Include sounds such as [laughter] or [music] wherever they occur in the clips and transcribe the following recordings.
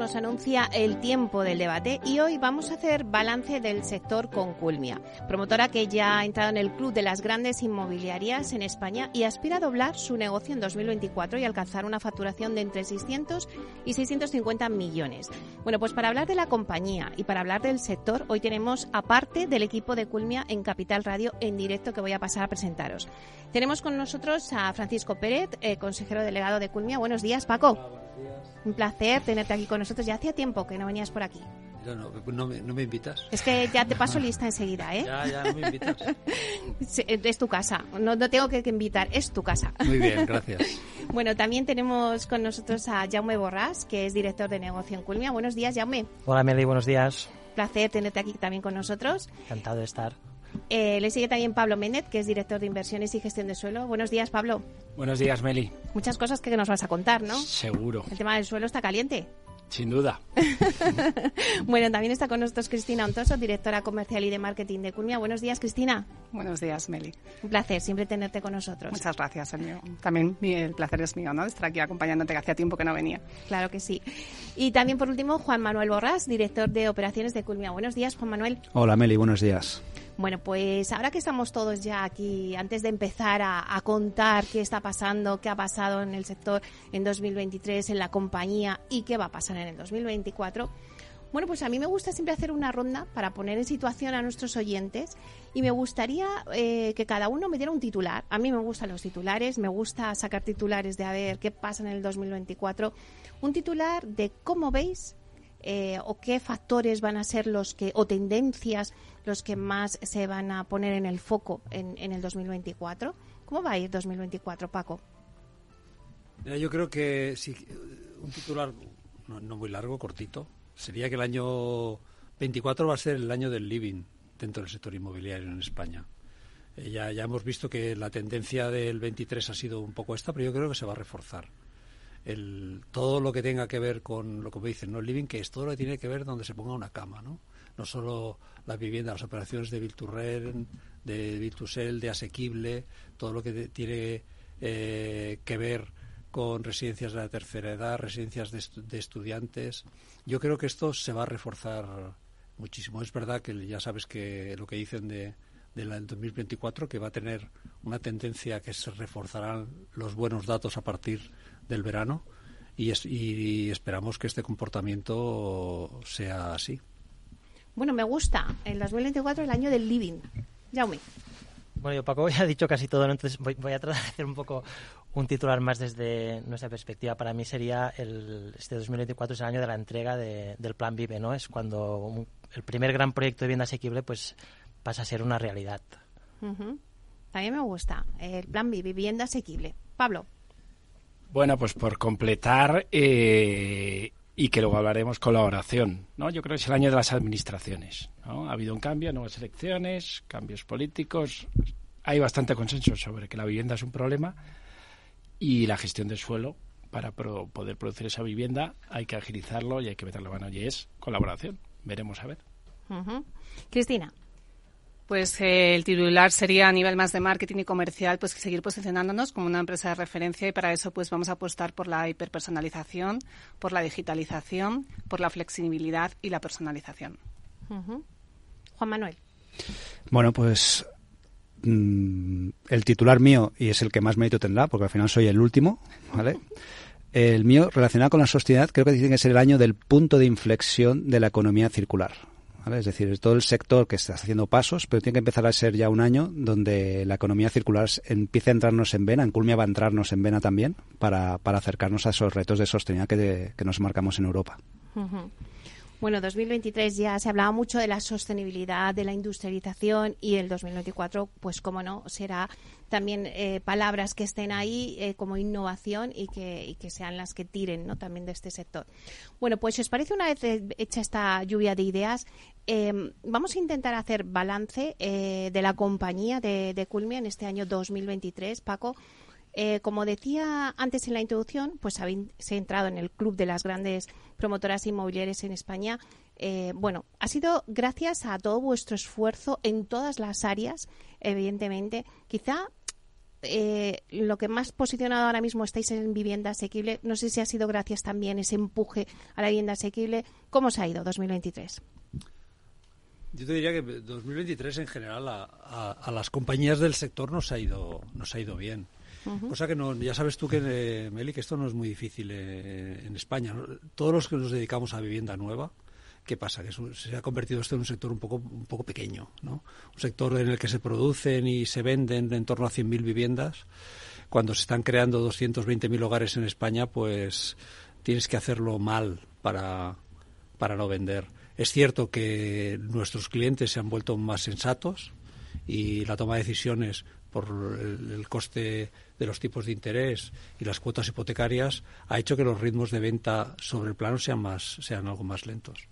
Nos anuncia el tiempo del debate y hoy vamos a hacer balance del sector con Culmia, promotora que ya ha entrado en el club de las grandes inmobiliarias en España y aspira a doblar su negocio en 2024 y alcanzar una facturación de entre 600 y 650 millones. Bueno, pues para hablar de la compañía y para hablar del sector, hoy tenemos aparte del equipo de Culmia en Capital Radio en directo que voy a pasar a presentaros. Tenemos con nosotros a Francisco Pérez, eh, consejero delegado de Culmia. Buenos días, Paco. Un placer tenerte aquí con nosotros. Ya hacía tiempo que no venías por aquí. No, me, invitas. Es que ya te paso [laughs] lista enseguida, ¿eh? Ya, ya, no me invitas. [laughs] es tu casa, no, no tengo que, invitar, es tu casa. Muy bien, [laughs] gracias. bueno, también tenemos con nosotros a Jaume Borrás, que es director de negocio en Culmia. Buenos días, Jaume. Hola, Meli, buenos días. Placer tenerte aquí también con nosotros. Encantado de estar. Eh, le sigue también Pablo Méndez, que es director de inversiones y gestión de suelo. Buenos días, Pablo. Buenos días, Meli. Muchas cosas que nos vas a contar, ¿no? Seguro. El tema del suelo está caliente. Sin duda. [laughs] bueno, también está con nosotros Cristina Ontoso, directora comercial y de marketing de Culmia. Buenos días, Cristina. Buenos días, Meli. Un placer siempre tenerte con nosotros. Muchas gracias, el También el placer es mío, ¿no? Estar aquí acompañándote, que hacía tiempo que no venía. Claro que sí. Y también, por último, Juan Manuel Borras, director de operaciones de Culmia. Buenos días, Juan Manuel. Hola, Meli. Buenos días. Bueno, pues ahora que estamos todos ya aquí, antes de empezar a, contar qué está pasando, qué ha pasado en el sector en 2023, en la compañía y qué va a pasar en el 2024, bueno, pues a mí me gusta siempre hacer una ronda para poner en situación a nuestros oyentes y me gustaría eh, que cada uno me diera un titular. A mí me gustan los titulares, me gusta sacar titulares de a ver qué pasa en el 2024. Un titular de cómo veis eh, o qué factores van a ser los que, o tendencias, los que más se van a poner en el foco en, el 2024. ¿Cómo va a ir 2024, Paco? yo creo que si un titular no, muy largo, cortito, sería que el año 24 va a ser el año del living dentro del sector inmobiliario en España. Eh, ya, ya hemos visto que la tendencia del 23 ha sido un poco esta, pero yo creo que se va a reforzar el, todo lo que tenga que ver con lo que me dicen, ¿no? El living, que es todo lo que tiene que ver donde se ponga una cama, ¿no? No solo la vivienda, las operaciones de Vilturren, de Viltusel, de asequible, todo lo que tiene eh, que ver con residencias de la tercera edad, residencias de, estudiantes. Yo creo que esto se va a reforzar muchísimo. Es verdad que ya sabes que lo que dicen de, del 2024, que va a tener una tendencia que se reforzarán los buenos datos a partir del verano y, y esperamos que este comportamiento sea así. Bueno, me gusta. El 2024 el año del living. Jaume. Bueno, yo Paco [laughs] ya ha dicho casi todo, entonces voy, a tratar de hacer un poco un titular más desde nuestra perspectiva. Para mí sería el, este 2024 es el año de la entrega del Plan Vive, ¿no? Es cuando el primer gran proyecto de vivienda asequible pues pasa a ser una realidad. Mí me gusta el Plan Vive, vivienda asequible. Pablo. Bueno, pues por completar eh, y que luego hablaremos colaboración, ¿no? Yo creo que es el año de las administraciones, ¿no? Ha habido un cambio, nuevas elecciones, cambios políticos, hay bastante consenso sobre que la vivienda es un problema y la gestión del suelo para poder producir esa vivienda hay que agilizarlo y hay que meterle mano y es colaboración. Veremos a ver. Cristina. Pues eh, el titular sería a nivel más de marketing y comercial, pues seguir posicionándonos como una empresa de referencia y para eso pues vamos a apostar por la hiperpersonalización, por la digitalización, por la flexibilidad y la personalización. Juan Manuel. Bueno, pues mm, el titular mío, y es el que más mérito tendrá, porque al final soy el último, ¿vale? El mío, relacionado con la sostenibilidad, creo que tiene que ser el año del punto de inflexión de la economía circular. Es decir, todo el sector que está haciendo pasos, pero tiene que empezar a ser ya un año donde la economía circular empiece a entrarnos en vena, en Culmia va a entrarnos en vena también, para, para acercarnos a esos retos de sostenibilidad que, que nos marcamos en Europa. Bueno, 2023 ya se hablaba mucho de la sostenibilidad, de la industrialización y el 2024, pues como no, será también eh, palabras que estén ahí eh, como innovación y que, sean las que tiren ¿no? también de este sector. Bueno, pues si os parece una vez hecha esta lluvia de ideas, eh, vamos a intentar hacer balance eh, de la compañía de, de Culmia en este año 2023, Paco. Eh, como decía antes en la introducción, pues habéis entrado en el club de las grandes promotoras inmobiliarias en España. Eh, bueno, ha sido gracias a todo vuestro esfuerzo en todas las áreas, evidentemente. Quizá eh, lo que más posicionado ahora mismo estáis en vivienda asequible. No sé si ha sido gracias también ese empuje a la vivienda asequible. ¿Cómo os ha ido 2023? Yo te diría que 2023 en general a, a, a las compañías del sector nos ha ido, nos ha ido bien. Cosa que no, ya sabes tú que, eh, Meli, que esto no es muy difícil eh, en España. Todos los que nos dedicamos a vivienda nueva, ¿qué pasa? Que se ha convertido esto en un sector un poco, un poco pequeño, ¿no? Un sector en el que se producen y se venden en torno a 100.000 viviendas. Cuando se están creando 220.000 hogares en España, pues tienes que hacerlo mal para, para no vender. Es cierto que nuestros clientes se han vuelto más sensatos y la toma de decisiones por el, coste de los tipos de interés y las cuotas hipotecarias ha hecho que los ritmos de venta sobre el plano sean más sean algo más lentos.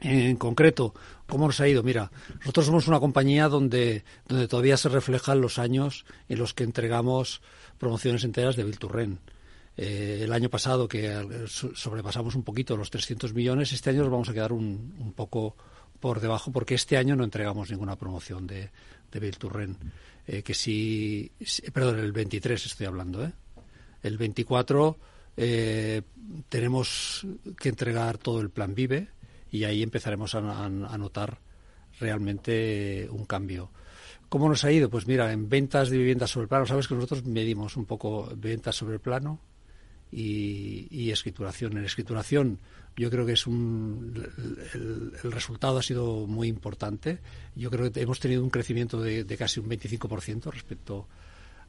En concreto, ¿cómo nos ha ido? Mira, nosotros somos una compañía donde, donde todavía se reflejan los años en los que entregamos promociones enteras de Bilturren. Eh, el año pasado, que so- sobrepasamos un poquito los 300 millones, este año nos vamos a quedar un, un poco por debajo porque este año no entregamos ninguna promoción de, de Bilturren. Eh, que sí- perdón, el 23 estoy hablando, ¿eh? El 24 eh, tenemos que entregar todo el plan Vive y ahí empezaremos a, notar realmente un cambio. ¿Cómo nos ha ido? Pues mira, en ventas de viviendas sobre el plano, sabes que nosotros medimos un poco ventas sobre el plano y escrituración. En escrituración yo creo que es un, el, resultado ha sido muy importante. Yo creo que hemos tenido un crecimiento de, de casi un 25% respecto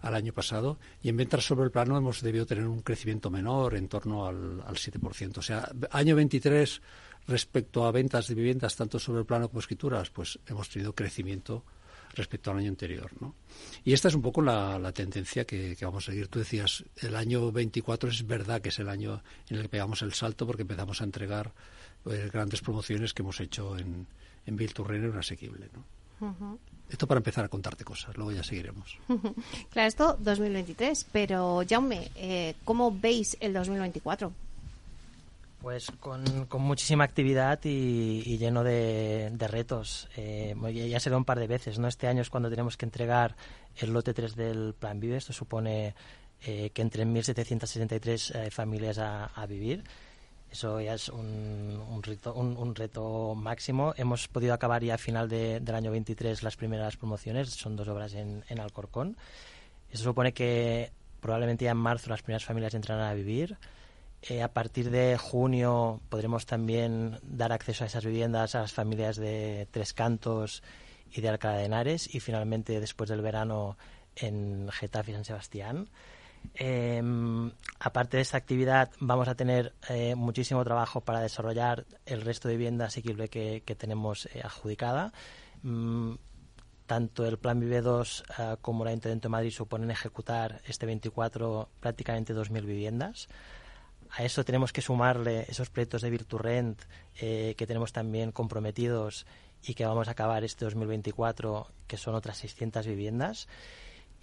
al año pasado y en ventas sobre el plano hemos debido tener un crecimiento menor en torno al, al 7%. O sea, año 23 respecto a ventas de viviendas tanto sobre el plano como escrituras, pues hemos tenido crecimiento respecto al año anterior. ¿no? Y esta es un poco la, la tendencia que, que, vamos a seguir. Tú decías, el año 24 es verdad que es el año en el que pegamos el salto porque empezamos a entregar pues, grandes promociones que hemos hecho en, en en asequible. ¿no? Uh -huh. Esto para empezar a contarte cosas, luego ya seguiremos. [laughs] claro, esto 2023, pero Jaume, eh, ¿cómo veis el 2024? Pues con, con muchísima actividad y, lleno de, retos. Eh, ya se ve un par de veces, ¿no? Este año es cuando tenemos que entregar el lote 3 del Plan Vive. Esto supone eh, que entren 1.773 eh, familias a, a, vivir. Eso ya es un, reto, un, reto máximo. Hemos podido acabar ya a final de, del año 23 las primeras promociones. Son dos obras en, en Alcorcón. Eso supone que probablemente ya en marzo las primeras familias entrarán a vivir. Eh, a partir de junio podremos también dar acceso a esas viviendas a las familias de Tres Cantos y de Alcalá de Henares y finalmente después del verano en Getafe y San Sebastián. Eh, aparte de esta actividad vamos a tener eh, muchísimo trabajo para desarrollar el resto de vivienda asequible que, tenemos eh, adjudicada. Mm, tanto el Plan Vive 2 uh, como el Ayuntamiento de Madrid suponen ejecutar este 24 prácticamente 2.000 viviendas a eso tenemos que sumarle esos proyectos de Virturrent eh, que tenemos también comprometidos y que vamos a acabar este 2024, que son otras 600 viviendas.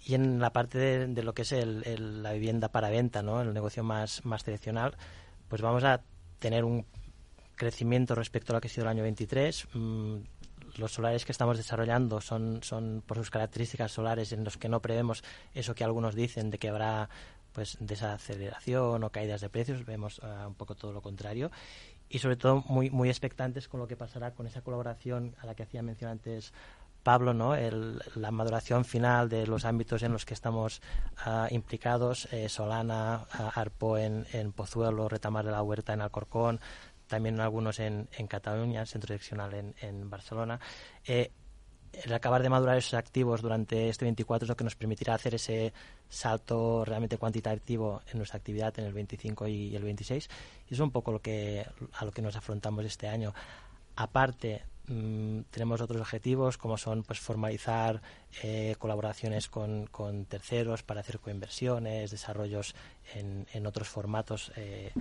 Y en la parte de, lo que es la vivienda para venta, ¿no? el negocio más, más tradicional, pues vamos a tener un crecimiento respecto a lo que ha sido el año 23. Mm, los solares que estamos desarrollando son, son por sus características solares en los que no prevemos eso que algunos dicen de que habrá pues desaceleración o caídas de precios, vemos uh, un poco todo lo contrario y sobre todo muy muy expectantes con lo que pasará con esa colaboración a la que hacía mención antes Pablo, ¿no? La maduración final de los ámbitos en los que estamos uh, implicados, eh, Solana, uh, Arpo en, Pozuelo, Retamar de la Huerta en Alcorcón, también algunos en, en Cataluña, Centro Direccional en, en Barcelona. Eh, el acabar de madurar esos activos durante este 24 es lo que nos permitirá hacer ese salto realmente cuantitativo en nuestra actividad en el 25 y el 26 y es un poco lo que a lo que nos afrontamos este año. Aparte, mm, tenemos otros objetivos como son pues formalizar eh, colaboraciones con, con, terceros para hacer coinversiones, desarrollos en, en otros formatos. Eh,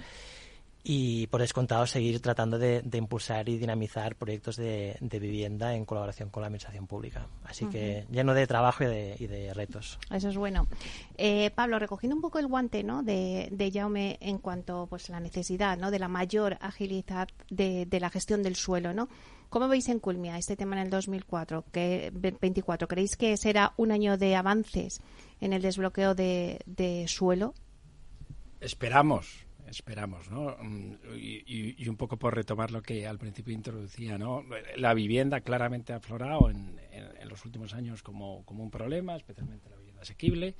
y por descontado seguir tratando de, impulsar y dinamizar proyectos de, vivienda en colaboración con la administración pública. Así que lleno de trabajo y de, retos. Eso es bueno. Eh, Pablo, recogiendo un poco el guante ¿no? de, de Jaume en cuanto pues la necesidad ¿no? de la mayor agilidad de, la gestión del suelo, ¿no? ¿Cómo veis en Culmia este tema en el 2004, que, 24? ¿Creéis que será un año de avances en el desbloqueo de suelo? Esperamos, esperamos, ¿no? Mm, y, un poco por retomar lo que al principio introducía, ¿no? La vivienda claramente ha aflorado en, los últimos años como, un problema, especialmente la vivienda asequible,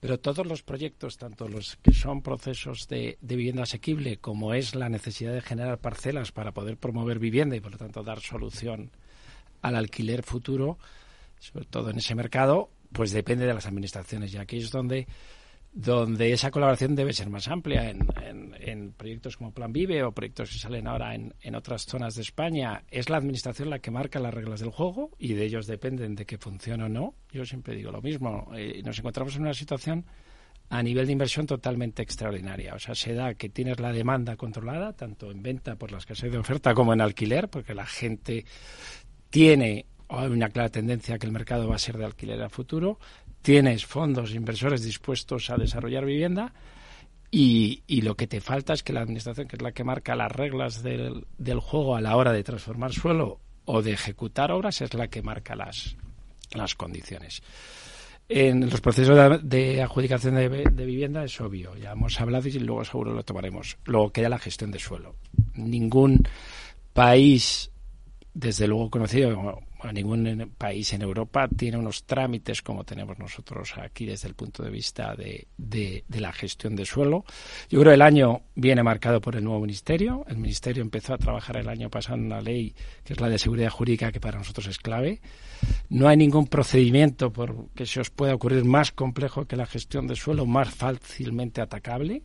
pero todos los proyectos, tanto los que son procesos de, vivienda asequible como es la necesidad de generar parcelas para poder promover vivienda y por lo tanto dar solución al alquiler futuro, sobre todo en ese mercado, pues depende de las administraciones y aquí es donde donde esa colaboración debe ser más amplia en, proyectos como Plan Vive o proyectos que salen ahora en, otras zonas de España. Es la administración la que marca las reglas del juego y de ellos dependen de que funcione o no. Yo siempre digo lo mismo. Eh, nos encontramos en una situación a nivel de inversión totalmente extraordinaria. O sea, se da que tienes la demanda controlada, tanto en venta por la escasez de oferta como en alquiler, porque la gente tiene hay una clara tendencia que el mercado va a ser de alquiler a futuro, tienes fondos inversores dispuestos a desarrollar vivienda y, lo que te falta es que la administración, que es la que marca las reglas del, juego a la hora de transformar suelo o de ejecutar obras, es la que marca las, las condiciones. En los procesos de, adjudicación de, de, vivienda es obvio, ya hemos hablado y luego seguro lo tomaremos. Luego queda la gestión de suelo. Ningún país, desde luego conocido, ningún país en Europa tiene unos trámites como tenemos nosotros aquí desde el punto de vista de, de, la gestión de suelo. Yo creo que el año viene marcado por el nuevo ministerio. El ministerio empezó a trabajar el año pasado en una ley que es la de seguridad jurídica que para nosotros es clave. No hay ningún procedimiento por que se os pueda ocurrir más complejo que la gestión de suelo, más fácilmente atacable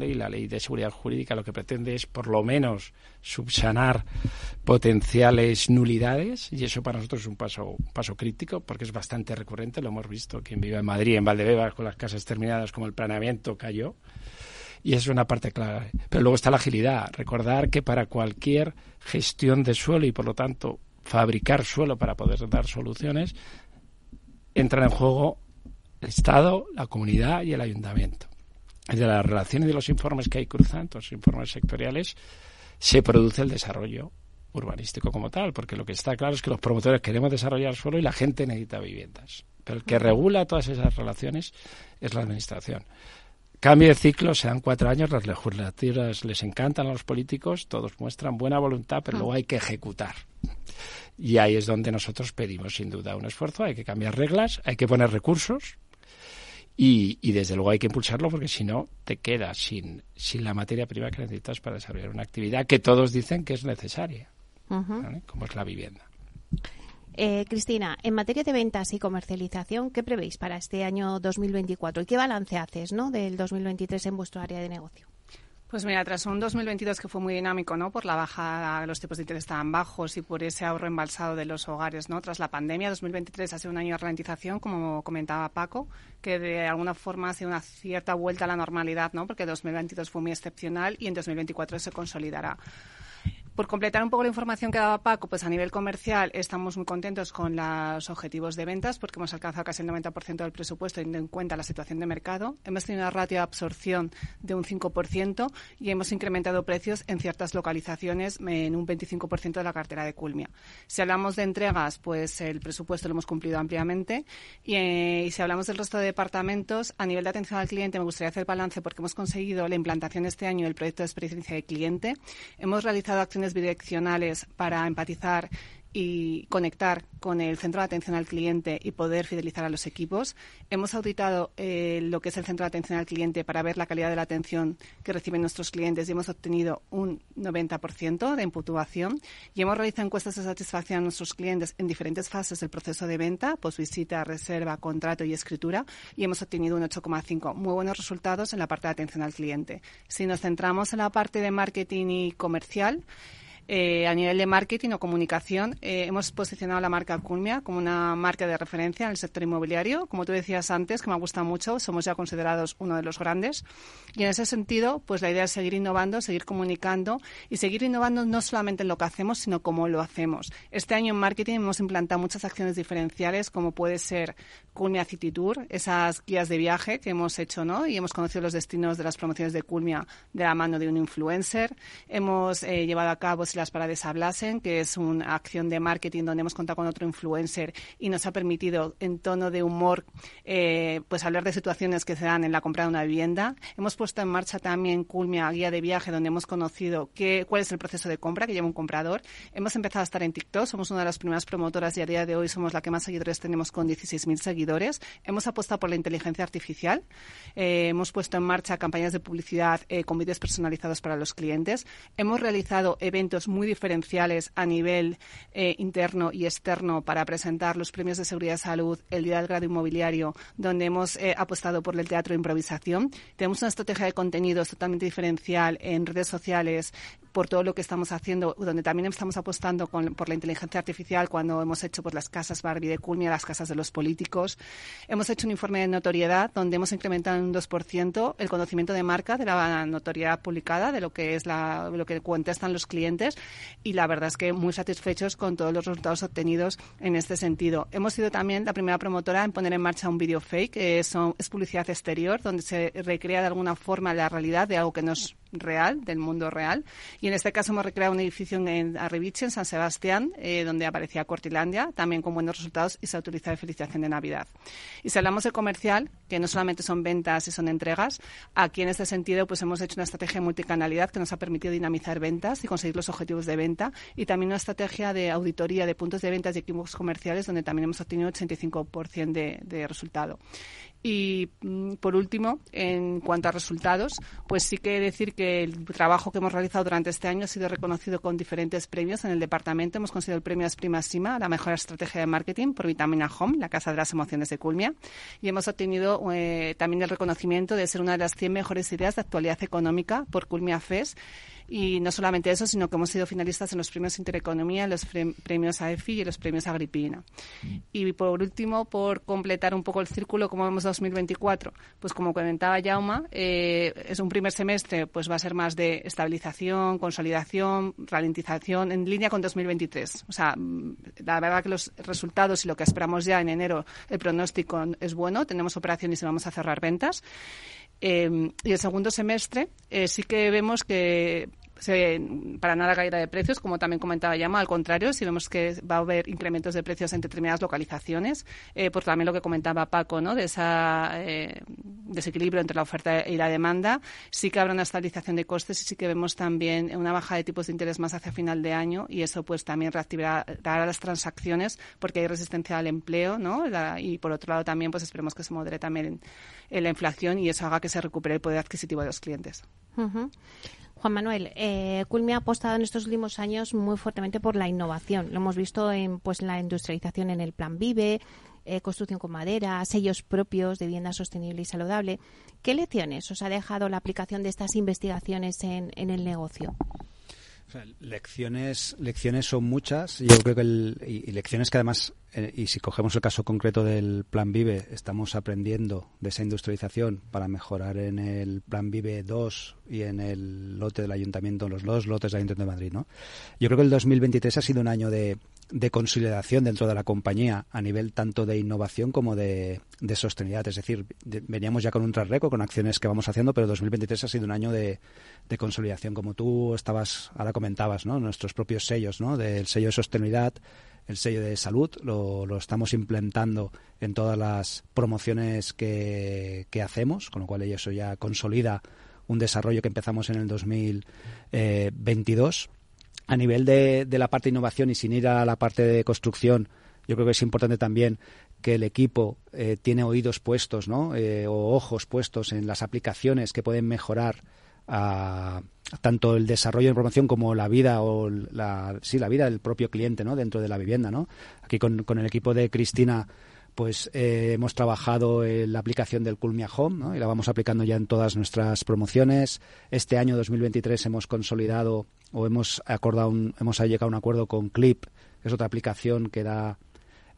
y la ley de seguridad jurídica lo que pretende es, por lo menos, subsanar potenciales nulidades, y eso para nosotros es un paso, paso crítico, porque es bastante recurrente, lo hemos visto, quien vive en Madrid, en Valdebebas, con las casas terminadas, como el planeamiento cayó, y es una parte clave. Pero luego está la agilidad, recordar que para cualquier gestión de suelo y, por lo tanto, fabricar suelo para poder dar soluciones, entran en juego el Estado, la comunidad y el ayuntamiento de las relaciones de los informes que hay cruzando, los informes sectoriales, se produce el desarrollo urbanístico como tal, porque lo que está claro es que los promotores queremos desarrollar suelo y la gente necesita viviendas. Pero el que regula todas esas relaciones es la administración. Cambio de ciclo, se dan cuatro años, las legislaturas les encantan a los políticos, todos muestran buena voluntad, pero luego hay que ejecutar. Y ahí es donde nosotros pedimos sin duda un esfuerzo, hay que cambiar reglas, hay que poner recursos, y, desde luego hay que impulsarlo porque si no te quedas sin, sin la materia prima que necesitas para desarrollar una actividad que todos dicen que es necesaria, como es la vivienda. Eh, Cristina, en materia de ventas y comercialización, ¿qué prevéis para este año 2024 y qué balance haces ¿no? del 2023 en vuestro área de negocio? Pues mira, tras un 2022 que fue muy dinámico, ¿no? Por la baja, los tipos de interés estaban bajos y por ese ahorro embalsado de los hogares, ¿no? Tras la pandemia, 2023 ha sido un año de ralentización, como comentaba Paco, que de alguna forma ha sido una cierta vuelta a la normalidad, ¿no? Porque 2022 fue muy excepcional y en 2024 se consolidará. Por completar un poco la información que daba Paco, pues a nivel comercial estamos muy contentos con los objetivos de ventas porque hemos alcanzado casi el 90% del presupuesto teniendo en cuenta la situación de mercado. Hemos tenido una ratio de absorción de un 5% y hemos incrementado precios en ciertas localizaciones en un 25% de la cartera de Culmia. Si hablamos de entregas, pues el presupuesto lo hemos cumplido ampliamente y, eh, y si hablamos del resto de departamentos, a nivel de atención al cliente me gustaría hacer balance porque hemos conseguido la implantación este año del proyecto de experiencia de cliente. Hemos realizado acciones bidireccionales para empatizar y conectar con el centro de atención al cliente y poder fidelizar a los equipos. Hemos auditado eh, lo que es el centro de atención al cliente para ver la calidad de la atención que reciben nuestros clientes y hemos obtenido un 90% de puntuación y hemos realizado encuestas de satisfacción a nuestros clientes en diferentes fases del proceso de venta, pues visita, reserva, contrato y escritura y hemos obtenido un 8,5. Muy buenos resultados en la parte de atención al cliente. Si nos centramos en la parte de marketing y comercial, eh, a nivel de marketing o comunicación, eh, hemos posicionado la marca Culmia como una marca de referencia en el sector inmobiliario. Como tú decías antes, que me gusta mucho, somos ya considerados uno de los grandes. Y en ese sentido, pues la idea es seguir innovando, seguir comunicando y seguir innovando no solamente en lo que hacemos, sino cómo lo hacemos. Este año en marketing hemos implantado muchas acciones diferenciales, como puede ser Culmia City Tour, esas guías de viaje que hemos hecho, ¿no? Y hemos conocido los destinos de las promociones de Culmia de la mano de un influencer. Hemos eh, llevado a cabo las Parades Hablasen, que es una acción de marketing donde hemos contado con otro influencer y nos ha permitido, en tono de humor, eh, pues hablar de situaciones que se dan en la compra de una vivienda. Hemos puesto en marcha también Culmia, guía de viaje, donde hemos conocido qué, cuál es el proceso de compra que lleva un comprador. Hemos empezado a estar en TikTok, somos una de las primeras promotoras y a día de hoy somos la que más seguidores tenemos con 16.000 seguidores. Hemos apostado por la inteligencia artificial. Eh, hemos puesto en marcha campañas de publicidad eh, con vídeos personalizados para los clientes. Hemos realizado eventos muy diferenciales a nivel eh, interno y externo para presentar los premios de seguridad y salud, el Día del Grado Inmobiliario, donde hemos eh, apostado por el teatro de improvisación. Tenemos una estrategia de contenidos totalmente diferencial en redes sociales, por todo lo que estamos haciendo, donde también estamos apostando por la inteligencia artificial cuando hemos hecho pues, las casas Barbie de Culmia, las casas de los políticos. Hemos hecho un informe de notoriedad donde hemos incrementado en un 2% el conocimiento de marca de la notoriedad publicada, de lo que es la, lo que contestan los clientes y la verdad es que muy satisfechos con todos los resultados obtenidos en este sentido. Hemos sido también la primera promotora en poner en marcha un video fake, que es, es publicidad exterior, donde se recrea de alguna forma la realidad de algo que nos real, del mundo real. Y en este caso hemos recreado un edificio en Arribiche, en San Sebastián, eh, donde aparecía Cortilandia, también con buenos resultados y se utiliza de felicitación de Navidad. Y si hablamos de comercial, que no solamente son ventas y son entregas, aquí en este sentido pues hemos hecho una estrategia de multicanalidad que nos ha permitido dinamizar ventas y conseguir los objetivos de venta y también una estrategia de auditoría de puntos de ventas y equipos comerciales donde también hemos obtenido 85% de, de resultado. Y mm, por último, en cuanto a resultados, pues sí que decir que el trabajo que hemos realizado durante este año ha sido reconocido con diferentes premios en el departamento. Hemos conseguido el premio Prima Sima, la mejor estrategia de marketing por Vitamina Home, la Casa de las Emociones de Culmia. Y hemos obtenido eh, también el reconocimiento de ser una de las 100 mejores ideas de actualidad económica por Culmia FES y no solamente eso, sino que hemos sido finalistas en los premios Intereconomía, los premios AEFI y los premios Agripina. Y por último, por completar un poco el círculo, como vemos 2024, pues como comentaba Jauma, eh, es un primer semestre, pues va a ser más de estabilización, consolidación, ralentización, en línea con 2023. O sea, mm, la verdad que los resultados y lo que esperamos ya en enero, el pronóstico es bueno, tenemos operaciones y vamos a cerrar ventas. Eh, y el segundo semestre eh, sí que vemos que para nada caída de precios, como también comentaba Yama, al contrario, si vemos que va a haber incrementos de precios en determinadas localizaciones, eh, por también lo que comentaba Paco, ¿no? de ese eh, desequilibrio entre la oferta y la demanda, sí que habrá una estabilización de costes y sí que vemos también una baja de tipos de interés más hacia final de año y eso pues también reactivará las transacciones porque hay resistencia al empleo, ¿no? y por otro lado también pues esperemos que se modere también la inflación y eso haga que se recupere el poder adquisitivo de los clientes. Juan Manuel, eh, ha apostado en estos últimos años muy fuertemente por la innovación. Lo hemos visto en pues la industrialización en el Plan Vive, eh, construcción con madera, sellos propios de vivienda sostenible y saludable. ¿Qué lecciones os ha dejado la aplicación de estas investigaciones en, el negocio? Lecciones, lecciones son muchas. Yo creo que y lecciones que además eh, y si cogemos el caso concreto del Plan Vive, estamos aprendiendo de esa industrialización para mejorar en el Plan Vive 2 y en el lote del Ayuntamiento, los dos lotes del Ayuntamiento de Madrid. ¿no? Yo creo que el 2023 ha sido un año de, de consolidación dentro de la compañía a nivel tanto de innovación como de, sostenibilidad. Es decir, veníamos ya con un track record, con acciones que vamos haciendo, pero 2023 ha sido un año de, consolidación, como tú estabas, ahora comentabas, ¿no? nuestros propios sellos, ¿no? del sello de sostenibilidad el sello de salud, lo, estamos implementando en todas las promociones que, que, hacemos, con lo cual eso ya consolida un desarrollo que empezamos en el 2022. A nivel de, de la parte de innovación y sin ir a la parte de construcción, yo creo que es importante también que el equipo eh, tiene oídos puestos ¿no? Eh, o ojos puestos en las aplicaciones que pueden mejorar a, tanto el desarrollo de información como la vida o la, sí, la vida del propio cliente ¿no? dentro de la vivienda. ¿no? Aquí con, con el equipo de Cristina pues eh, hemos trabajado en la aplicación del Culmia Home y la vamos aplicando ya en todas nuestras promociones. Este año 2023 hemos consolidado o hemos acordado un, hemos llegado a un acuerdo con Clip, que es otra aplicación que da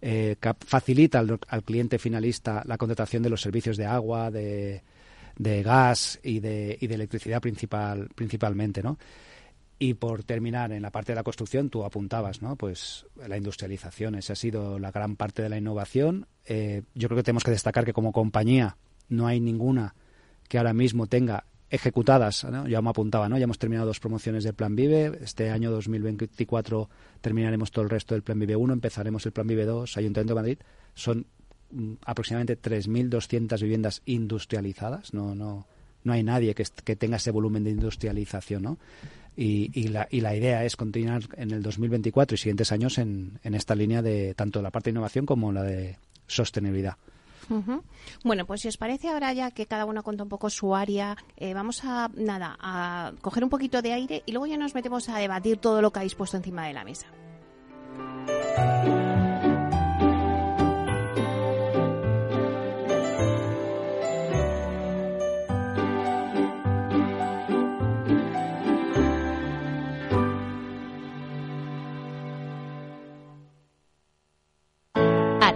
eh, facilita al, al, cliente finalista la contratación de los servicios de agua, de, de gas y de, y de electricidad principal, principalmente, ¿no? Y por terminar, en la parte de la construcción, tú apuntabas, ¿no? Pues la industrialización, esa ha sido la gran parte de la innovación. Eh, yo creo que tenemos que destacar que como compañía no hay ninguna que ahora mismo tenga ejecutadas, ya me apuntaba, ¿no? ya hemos terminado dos promociones del Plan Vive, este año 2024 terminaremos todo el resto del Plan Vive 1, empezaremos el Plan Vive 2, Ayuntamiento de Madrid, son mm, aproximadamente 3.200 viviendas industrializadas, no, no, no hay nadie que, que tenga ese volumen de industrialización, ¿no? Y, y, la, y la idea es continuar en el 2024 y siguientes años en, esta línea de tanto la parte de innovación como la de sostenibilidad. Bueno, pues si os parece ahora ya que cada uno cuenta un poco su área, eh, vamos a nada a coger un poquito de aire y luego ya nos metemos a debatir todo lo que habéis puesto encima de la mesa.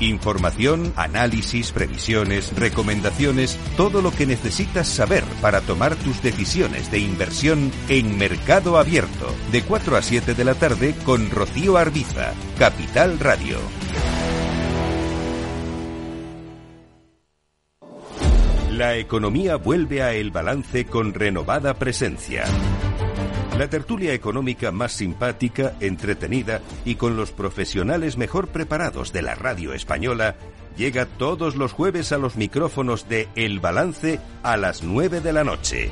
Información, análisis, previsiones, recomendaciones, todo lo que necesitas saber para tomar tus decisiones de inversión en Mercado Abierto, de 4 a 7 de la tarde con Rocío Arbiza, Capital Radio. La economía vuelve a El Balance con renovada presencia. La tertulia económica más simpática, entretenida y con los profesionales mejor preparados de la radio española llega todos los jueves a los micrófonos de El Balance a las 9 de la noche.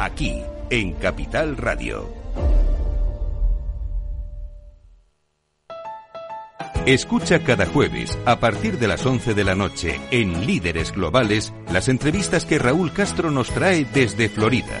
Aquí, en Capital Radio. Escucha cada jueves, a partir de las 11 de la noche, en Líderes Globales, las entrevistas que Raúl Castro nos trae desde Florida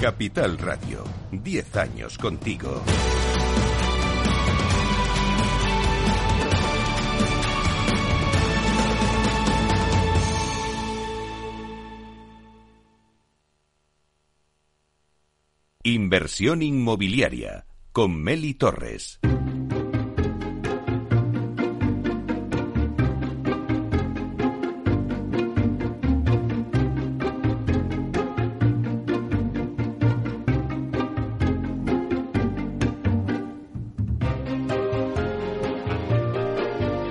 Capital Radio, 10 años contigo. Inversión inmobiliaria con Meli Torres.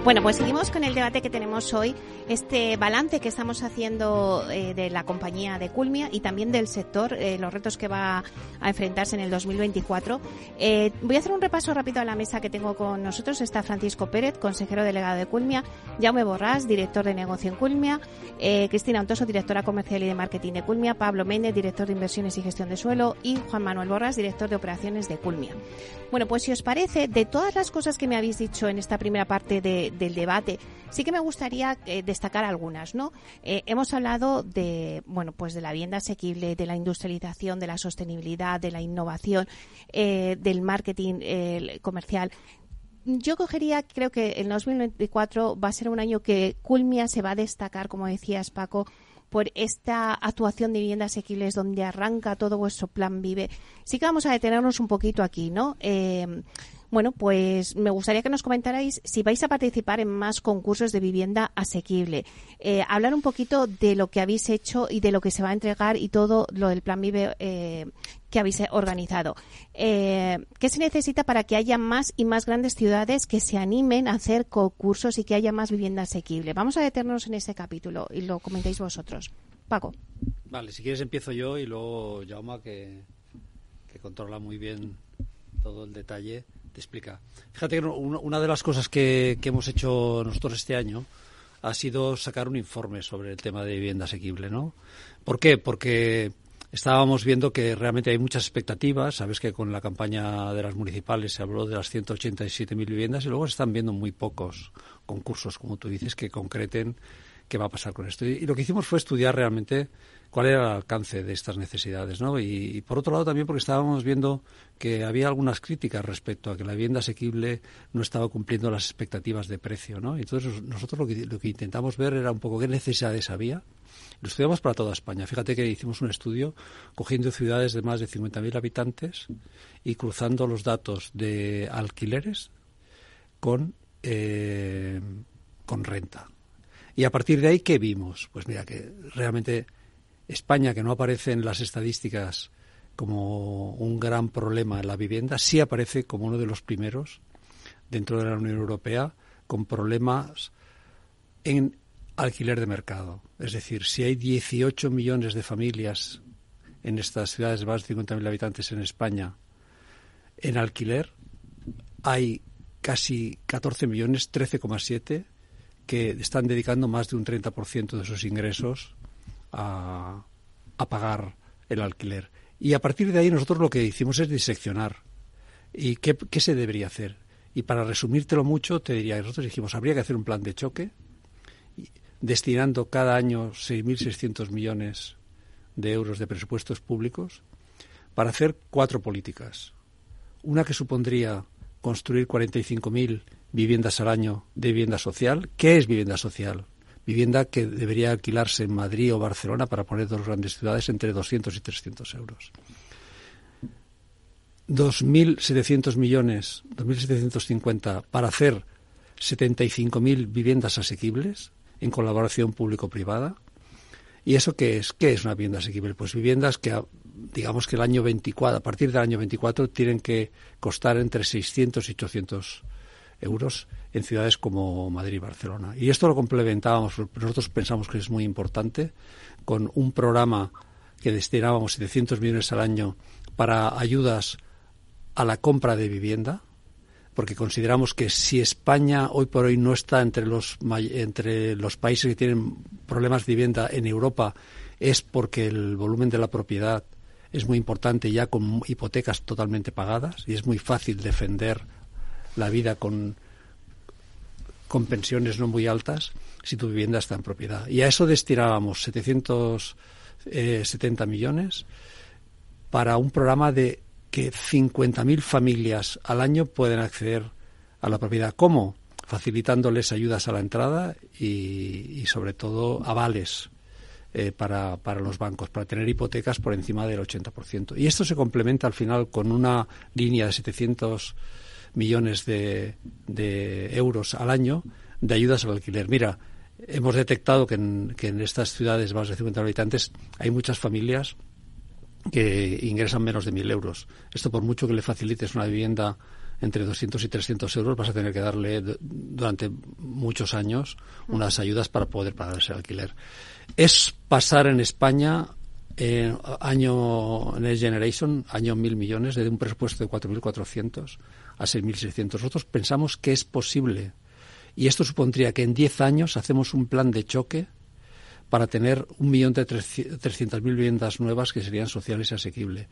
Bueno, pues seguimos con el debate que tenemos hoy, este balance que estamos haciendo eh, de la compañía de Culmia y también del sector, eh, los retos que va a enfrentarse en el 2024. Eh, voy a hacer un repaso rápido a la mesa que tengo con nosotros. Está Francisco Pérez, consejero delegado de Culmia, Jaume Borrás, director de negocio en Culmia, Cristina Ontoso, directora comercial y de marketing de Culmia, Pablo Méndez, director de inversiones y gestión de suelo y Juan Manuel Borrás, director de operaciones de Culmia. Bueno, pues si os parece, de todas las cosas que me habéis dicho en esta primera parte de del debate. Sí que me gustaría eh, destacar algunas, ¿no? Eh, hemos hablado de, bueno, pues de la vivienda asequible, de la industrialización, de la sostenibilidad, de la innovación, eh, del marketing comercial yo cogería, creo que el 2024 va a ser un año que Culmia se va a destacar, como decías Paco, por esta actuación de viviendas asequibles donde arranca todo vuestro plan Vive. Sí que vamos a detenernos un poquito aquí, ¿no? Bueno, pues me gustaría que nos comentarais si vais a participar en más concursos de vivienda asequible. Eh, hablar un poquito de lo que habéis hecho y de lo que se va a entregar y todo lo del Plan Vive eh, que habéis organizado. Eh, ¿Qué se necesita para que haya más y más grandes ciudades que se animen a hacer concursos y que haya más vivienda asequible? Vamos a detenernos en ese capítulo y lo comentéis vosotros. Paco. Vale, si quieres empiezo yo y luego Jauma que controla muy bien todo el detalle te explica. Fíjate que una de las cosas que, hemos hecho nosotros este año ha sido sacar un informe sobre el tema de vivienda asequible, ¿no? ¿Por qué? Porque estábamos viendo que realmente hay muchas expectativas. Sabes que con la campaña de las municipales se habló de las 187.000 viviendas y luego se están viendo muy pocos concursos, como tú dices, que concreten qué va a pasar con esto. Y, lo que hicimos fue estudiar realmente cuál era el alcance de estas necesidades, ¿no? Y, por otro lado también porque estábamos viendo que había algunas críticas respecto a que la vivienda asequible no estaba cumpliendo las expectativas de precio, ¿no? Entonces nosotros lo que, lo que intentamos ver era un poco qué necesidades había. Lo estudiamos para toda España. Fíjate que hicimos un estudio cogiendo ciudades de más de 50.000 habitantes y cruzando los datos de alquileres con, eh, con renta. Y a partir de ahí, ¿qué vimos? Pues mira, que realmente España, que no aparece en las estadísticas como un gran problema en la vivienda, sí aparece como uno de los primeros dentro de la Unión Europea con problemas en alquiler de mercado. Es decir, si hay 18 millones de familias en estas ciudades de más de 50.000 habitantes en España en alquiler, hay casi 14 millones, 13,7, que están dedicando más de un 30% de sus ingresos a, pagar el alquiler. Y a partir de ahí nosotros lo que hicimos es diseccionar. ¿Y qué, se debería hacer? Y para resumírtelo mucho, te diría, nosotros dijimos, habría que hacer un plan de choque, destinando cada año 6.600 millones de euros de presupuestos públicos para hacer cuatro políticas. Una que supondría construir 45.000 viviendas al año de vivienda social. ¿Qué es vivienda social? vivienda que debería alquilarse en Madrid o Barcelona para poner dos grandes ciudades entre 200 y 300 euros. 2.700 millones, 2.750 para hacer 75.000 viviendas asequibles en colaboración público-privada. ¿Y eso qué es? ¿Qué es una vivienda asequible? Pues viviendas que, digamos que el año 24, a partir del año 24, tienen que costar entre 600 y 800 euros en ciudades como Madrid y Barcelona. Y esto lo complementábamos, nosotros pensamos que es muy importante, con un programa que destinábamos 700 millones al año para ayudas a la compra de vivienda, porque consideramos que si España hoy por hoy no está entre los, entre los países que tienen problemas de vivienda en Europa, es porque el volumen de la propiedad es muy importante ya con hipotecas totalmente pagadas y es muy fácil defender la vida con con pensiones no muy altas si tu vivienda está en propiedad. Y a eso destinábamos 770 eh, millones para un programa de que 50.000 familias al año pueden acceder a la propiedad. ¿Cómo? Facilitándoles ayudas a la entrada y, sobre todo avales eh, para, para, los bancos, para tener hipotecas por encima del 80%. Y esto se complementa al final con una línea de 700 millones de, de euros al año de ayudas al alquiler. Mira, hemos detectado que en, que en estas ciudades más de 50 habitantes hay muchas familias que ingresan menos de 1.000 euros. Esto, por mucho que le facilites una vivienda entre 200 y 300 euros, vas a tener que darle durante muchos años unas ayudas para poder pagar ese alquiler. Es pasar en España en año Next Generation, año mil millones, de un presupuesto de 4.400 a 6.600. Nosotros pensamos que es posible. Y esto supondría que en 10 años hacemos un plan de choque para tener un millón de trescientas mil viviendas nuevas que serían sociales y asequibles.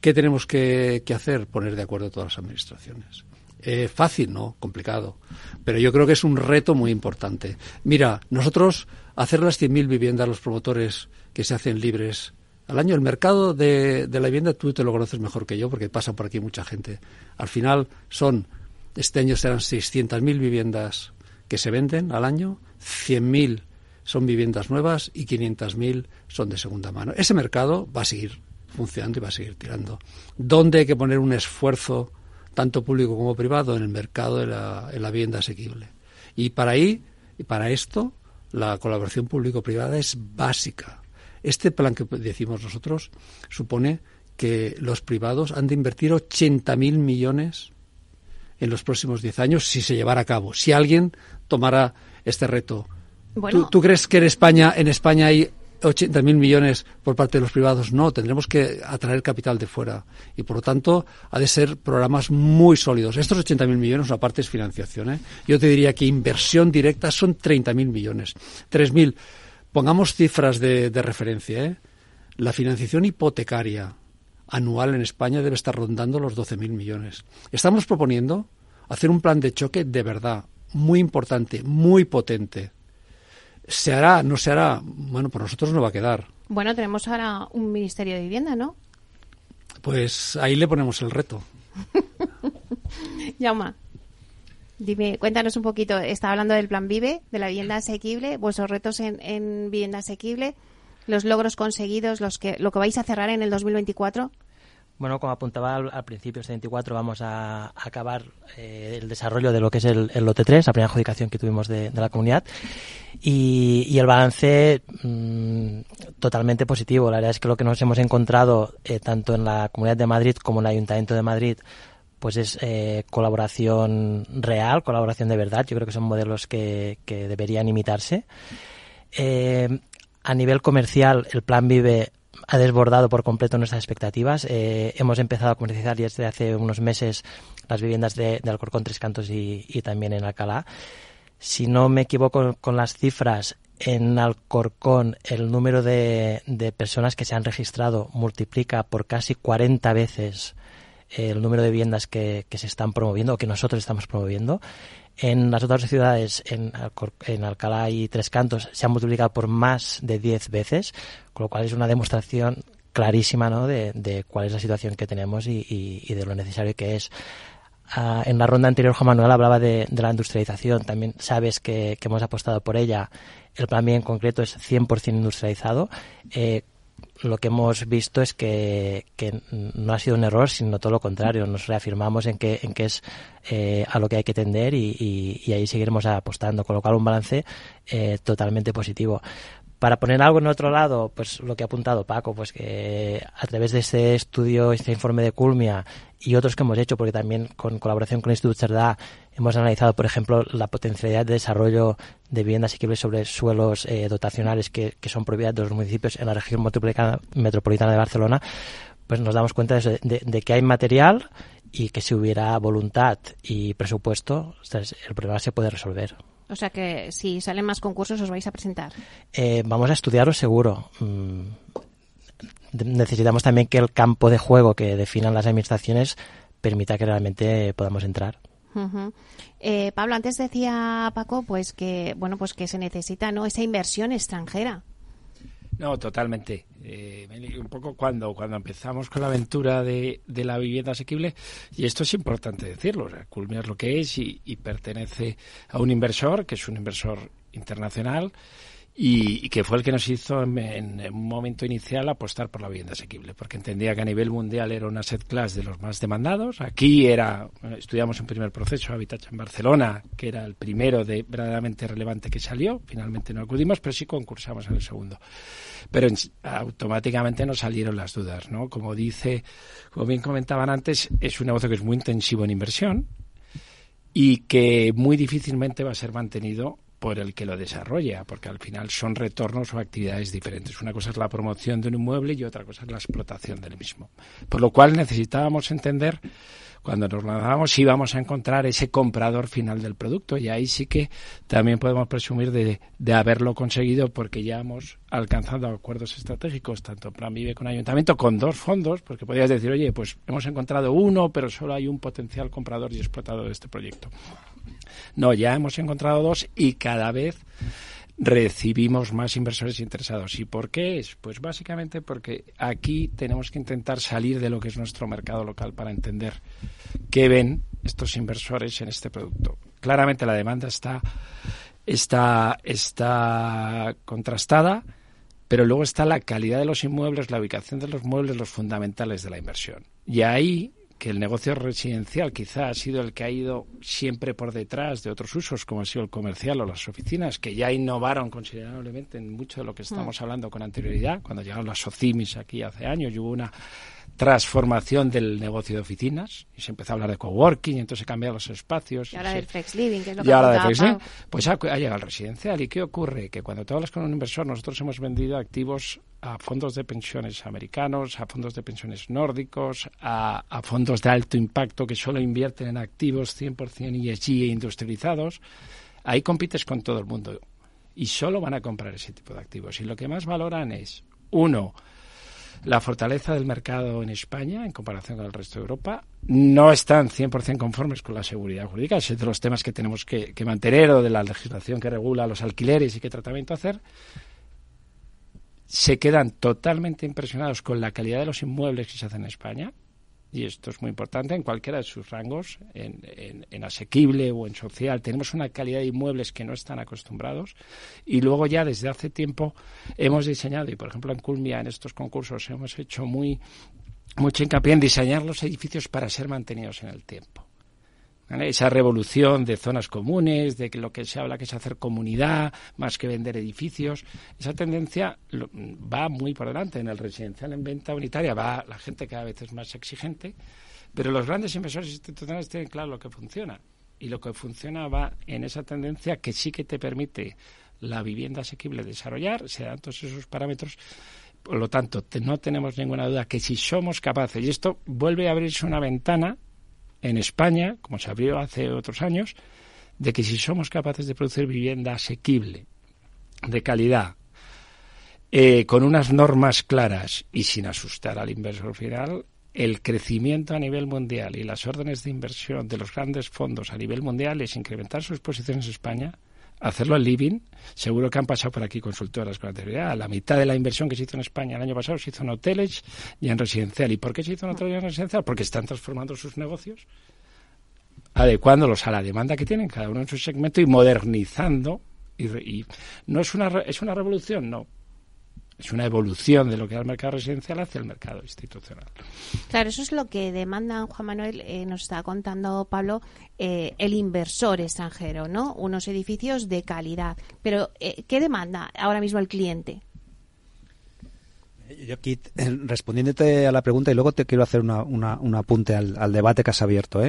¿Qué tenemos que, hacer? Poner de acuerdo todas las administraciones. Eh, fácil, ¿no? Complicado. Pero yo creo que es un reto muy importante. Mira, nosotros hacer las 100.000 viviendas, los promotores que se hacen libres al año, el mercado de, la vivienda tú te lo conoces mejor que yo porque pasa por aquí mucha gente. Al final son, este año serán 600.000 viviendas que se venden al año, 100.000 son viviendas nuevas y 500.000 son de segunda mano. Ese mercado va a seguir funcionando y va a seguir tirando. ¿Dónde hay que poner un esfuerzo, tanto público como privado, en el mercado de la, la vivienda asequible? Y para ahí, y para esto, la colaboración público-privada es básica. Este plan que decimos nosotros supone que los privados han de invertir 80.000 millones en los próximos 10 años si se llevara a cabo. Si alguien tomara este reto ¿Tú, crees que en España, en España hay 80.000 millones por parte de los privados? No, tendremos que atraer capital de fuera. Y por lo tanto, ha de ser programas muy sólidos. Estos 80.000 millones, una parte es financiación. ¿eh? Yo te diría que inversión directa son 30.000 millones. 3.000. Pongamos cifras de, de referencia. ¿eh? La financiación hipotecaria anual en España debe estar rondando los 12.000 millones. Estamos proponiendo hacer un plan de choque de verdad, muy importante, muy potente ¿Se hará? ¿No se hará? Bueno, por nosotros no va a quedar. Bueno, tenemos ahora un Ministerio de Vivienda, ¿no? Pues ahí le ponemos el reto. [laughs] Yauma, dime, cuéntanos un poquito. Está hablando del Plan Vive, de la vivienda asequible, vuestros retos en, en vivienda asequible, los logros conseguidos, los que, lo que vais a cerrar en el 2024. Bueno, como apuntaba al, principio, este 24 vamos a, acabar eh, el desarrollo de lo que es el, lote 3, la primera adjudicación que tuvimos de, la comunidad. Y, el balance mm, totalmente positivo. La verdad es que lo que nos hemos encontrado eh, tanto en la Comunidad de Madrid como en el Ayuntamiento de Madrid pues es eh, colaboración real, colaboración de verdad. Yo creo que son modelos que, que deberían imitarse. a nivel comercial, el plan Vive ha desbordado por completo nuestras expectativas. Eh, hemos empezado a comercializar desde hace unos meses las viviendas de, Alcorcón, Tres Cantos y, también en Alcalá. Si no me equivoco con las cifras, en Alcorcón el número de, personas que se han registrado multiplica por casi 40 veces el número de viviendas que, se están promoviendo o que nosotros estamos promoviendo. En las otras ciudades, en, Alcalá y Tres Cantos, se han multiplicado por más de 10 veces, con lo cual es una demostración clarísima ¿no? de, cuál es la situación que tenemos y, de lo necesario que es. Ah, en la ronda anterior, Juan Manuel hablaba de, la industrialización. También sabes que, hemos apostado por ella. El plan B en concreto es 100% industrializado. Eh, lo que hemos visto es que, no ha sido un error, sino todo lo contrario. Nos reafirmamos en que, en que es eh, a lo que hay que tender y, ahí seguiremos apostando, con un balance eh, totalmente positivo. Para poner algo en otro lado, pues lo que ha apuntado Paco, pues que a través de este estudio, este informe de Culmia y otros que hemos hecho, porque también con colaboración con el Instituto Cerdá hemos analizado, por ejemplo, la potencialidad de desarrollo de viviendas asequibles sobre suelos eh, dotacionales que, son propiedad de los municipios en la región metropolitana, de Barcelona, pues nos damos cuenta de, que hay material y que si hubiera voluntad y presupuesto, el problema se puede resolver. O sea que si salen más concursos os vais a presentar. Eh, vamos a estudiarlo seguro. Mm, necesitamos también que el campo de juego que definan las administraciones permita que realmente podamos entrar. Eh, Pablo, antes decía Paco, pues que bueno, pues que se necesita no esa inversión extranjera. No, totalmente. Eh, un poco cuando, cuando empezamos con la aventura de, de, la vivienda asequible, y esto es importante decirlo, o sea, lo que es y, y pertenece a un inversor, que es un inversor internacional, y, que fue el que nos hizo en, un momento inicial apostar por la vivienda asequible, porque entendía que a nivel mundial era un asset class de los más demandados. Aquí era, estudiamos un primer proceso, Habitat en Barcelona, que era el primero de verdaderamente relevante que salió. Finalmente no acudimos, pero sí concursamos en el segundo. Pero automáticamente nos salieron las dudas, ¿no? Como dice, como bien comentaban antes, es un negocio que es muy intensivo en inversión y que muy difícilmente va a ser mantenido por el que lo desarrolla, porque al final son retornos o actividades diferentes. Una cosa es la promoción de un inmueble y otra cosa es la explotación del mismo. Por lo cual necesitábamos entender cuando nos lanzábamos si íbamos a encontrar ese comprador final del producto y ahí sí que también podemos presumir de, de haberlo conseguido porque ya hemos alcanzado acuerdos estratégicos, tanto Plan Vive con Ayuntamiento, con dos fondos, porque podrías decir, oye, pues hemos encontrado uno, pero solo hay un potencial comprador y explotador de este proyecto. No, ya hemos encontrado dos y cada vez recibimos más inversores interesados. ¿Y por qué es? Pues básicamente porque aquí tenemos que intentar salir de lo que es nuestro mercado local para entender qué ven estos inversores en este producto. Claramente la demanda está, está, está contrastada, pero luego está la calidad de los inmuebles, la ubicación de los muebles, los fundamentales de la inversión. Y ahí que el negocio residencial quizá ha sido el que ha ido siempre por detrás de otros usos, como ha sido el comercial o las oficinas, que ya innovaron considerablemente en mucho de lo que estamos mm. hablando con anterioridad, cuando llegaron las OCIMIS aquí hace años, y hubo una transformación del negocio de oficinas y se empezó a hablar de coworking y entonces se cambiaron los espacios. Y ahora del flex living, que es lo y que ahora de flex living, pues ha, llegado el residencial. ¿Y qué ocurre? Que cuando tú hablas con un inversor, nosotros hemos vendido activos a fondos de pensiones americanos, a fondos de pensiones nórdicos, a, a fondos de alto impacto que solo invierten en activos 100% ESG e industrializados. Ahí compites con todo el mundo y solo van a comprar ese tipo de activos. Y lo que más valoran es, uno, la fortaleza del mercado en España en comparación con el resto de Europa. No están 100% conformes con la seguridad jurídica, es de los temas que tenemos que, mantener o de la legislación que regula los alquileres y qué tratamiento hacer. Se quedan totalmente impresionados con la calidad de los inmuebles que se hacen en España, y esto es muy importante, en cualquiera de sus rangos, en, asequible o en social, tenemos una calidad de inmuebles que no están acostumbrados y luego ya desde hace tiempo hemos diseñado, y por ejemplo en Culmia en estos concursos hemos hecho muy mucho hincapié en diseñar los edificios para ser mantenidos en el tiempo. Esa revolución de zonas comunes, de que lo que se habla que es hacer comunidad más que vender edificios, esa tendencia va muy por delante. En el residencial en venta unitaria va la gente cada vez es más exigente, pero los grandes inversores institucionales tienen claro lo que funciona. Y lo que funciona va en esa tendencia que sí que te permite la vivienda asequible desarrollar, se dan todos esos parámetros. Por lo tanto, no tenemos ninguna duda que si somos capaces, y esto vuelve a abrirse una ventana en España, como se abrió hace otros años, de que si somos capaces de producir vivienda asequible, de calidad, eh, con unas normas claras y sin asustar al inversor final, el crecimiento a nivel mundial y las órdenes de inversión de los grandes fondos a nivel mundial es incrementar sus posiciones en España hacerlo en living. Seguro que han pasado por aquí consultoras con anterioridad. La mitad de la inversión que se hizo en España el año pasado se hizo en hoteles y en residencial. ¿Y por qué se hizo en hoteles y en residencial? Porque están transformando sus negocios, adecuándolos a la demanda que tienen cada uno en su segmento y modernizando. Y, y no es una, es una revolución, no es una evolución de lo que era el mercado residencial hacia el mercado institucional. Claro, eso es lo que demanda Juan Manuel, eh, nos está contando Pablo, eh, el inversor extranjero, ¿no? Unos edificios de calidad. Pero, eh, ¿qué demanda ahora mismo el cliente? Yo aquí, respondiéndote a la pregunta, y luego te quiero hacer una, un apunte al, al, debate que has abierto,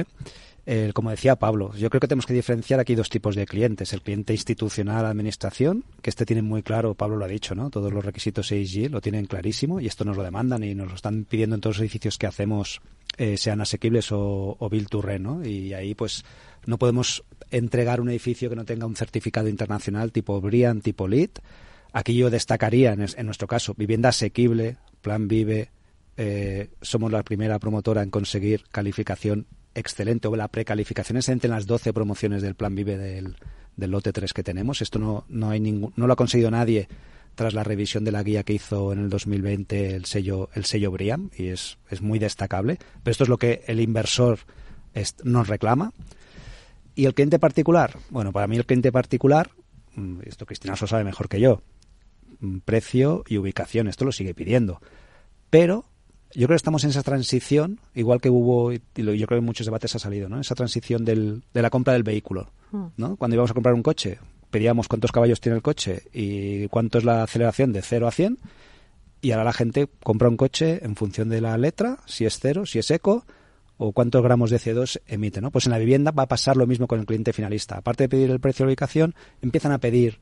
como decía Pablo, yo creo que tenemos que diferenciar aquí dos tipos de clientes. El cliente institucional, administración, que este tiene muy claro, Pablo lo ha dicho, ¿no? Todos los requisitos ESG lo tienen clarísimo y esto nos lo demandan y nos lo están pidiendo en todos los edificios que hacemos, eh, sean asequibles o, o build to rent, ¿no? Y ahí, pues, no podemos entregar un edificio que no tenga un certificado internacional tipo BRIAN, tipo LEED. Aquí yo destacaría, en, en nuestro caso, vivienda asequible, Plan Vive, eh, somos la primera promotora en conseguir calificación excelente o la precalificación es entre las 12 promociones del Plan Vive del, del lote 3 que tenemos. Esto no, no, hay ningún, no lo ha conseguido nadie tras la revisión de la guía que hizo en el 2020 el sello, el sello Briam, y es, es muy destacable. Pero esto es lo que el inversor nos reclama. ¿Y el cliente particular? Bueno, para mí el cliente particular, mm, esto Cristina lo sabe mejor que yo, mm, precio y ubicación, esto lo sigue pidiendo. Pero yo creo que estamos en esa transición, igual que hubo, y yo creo que en muchos debates ha salido, ¿no? Esa transición del, de la compra del vehículo, hmm. ¿no? Cuando íbamos a comprar un coche, pedíamos cuántos caballos tiene el coche y cuánto es la aceleración de 0 a 100, y ahora la gente compra un coche en función de la letra, si es cero, si es eco, o cuántos gramos de CO2 emite, ¿no? Pues en la vivienda va a pasar lo mismo con el cliente finalista. Aparte de pedir el precio de la ubicación, empiezan a pedir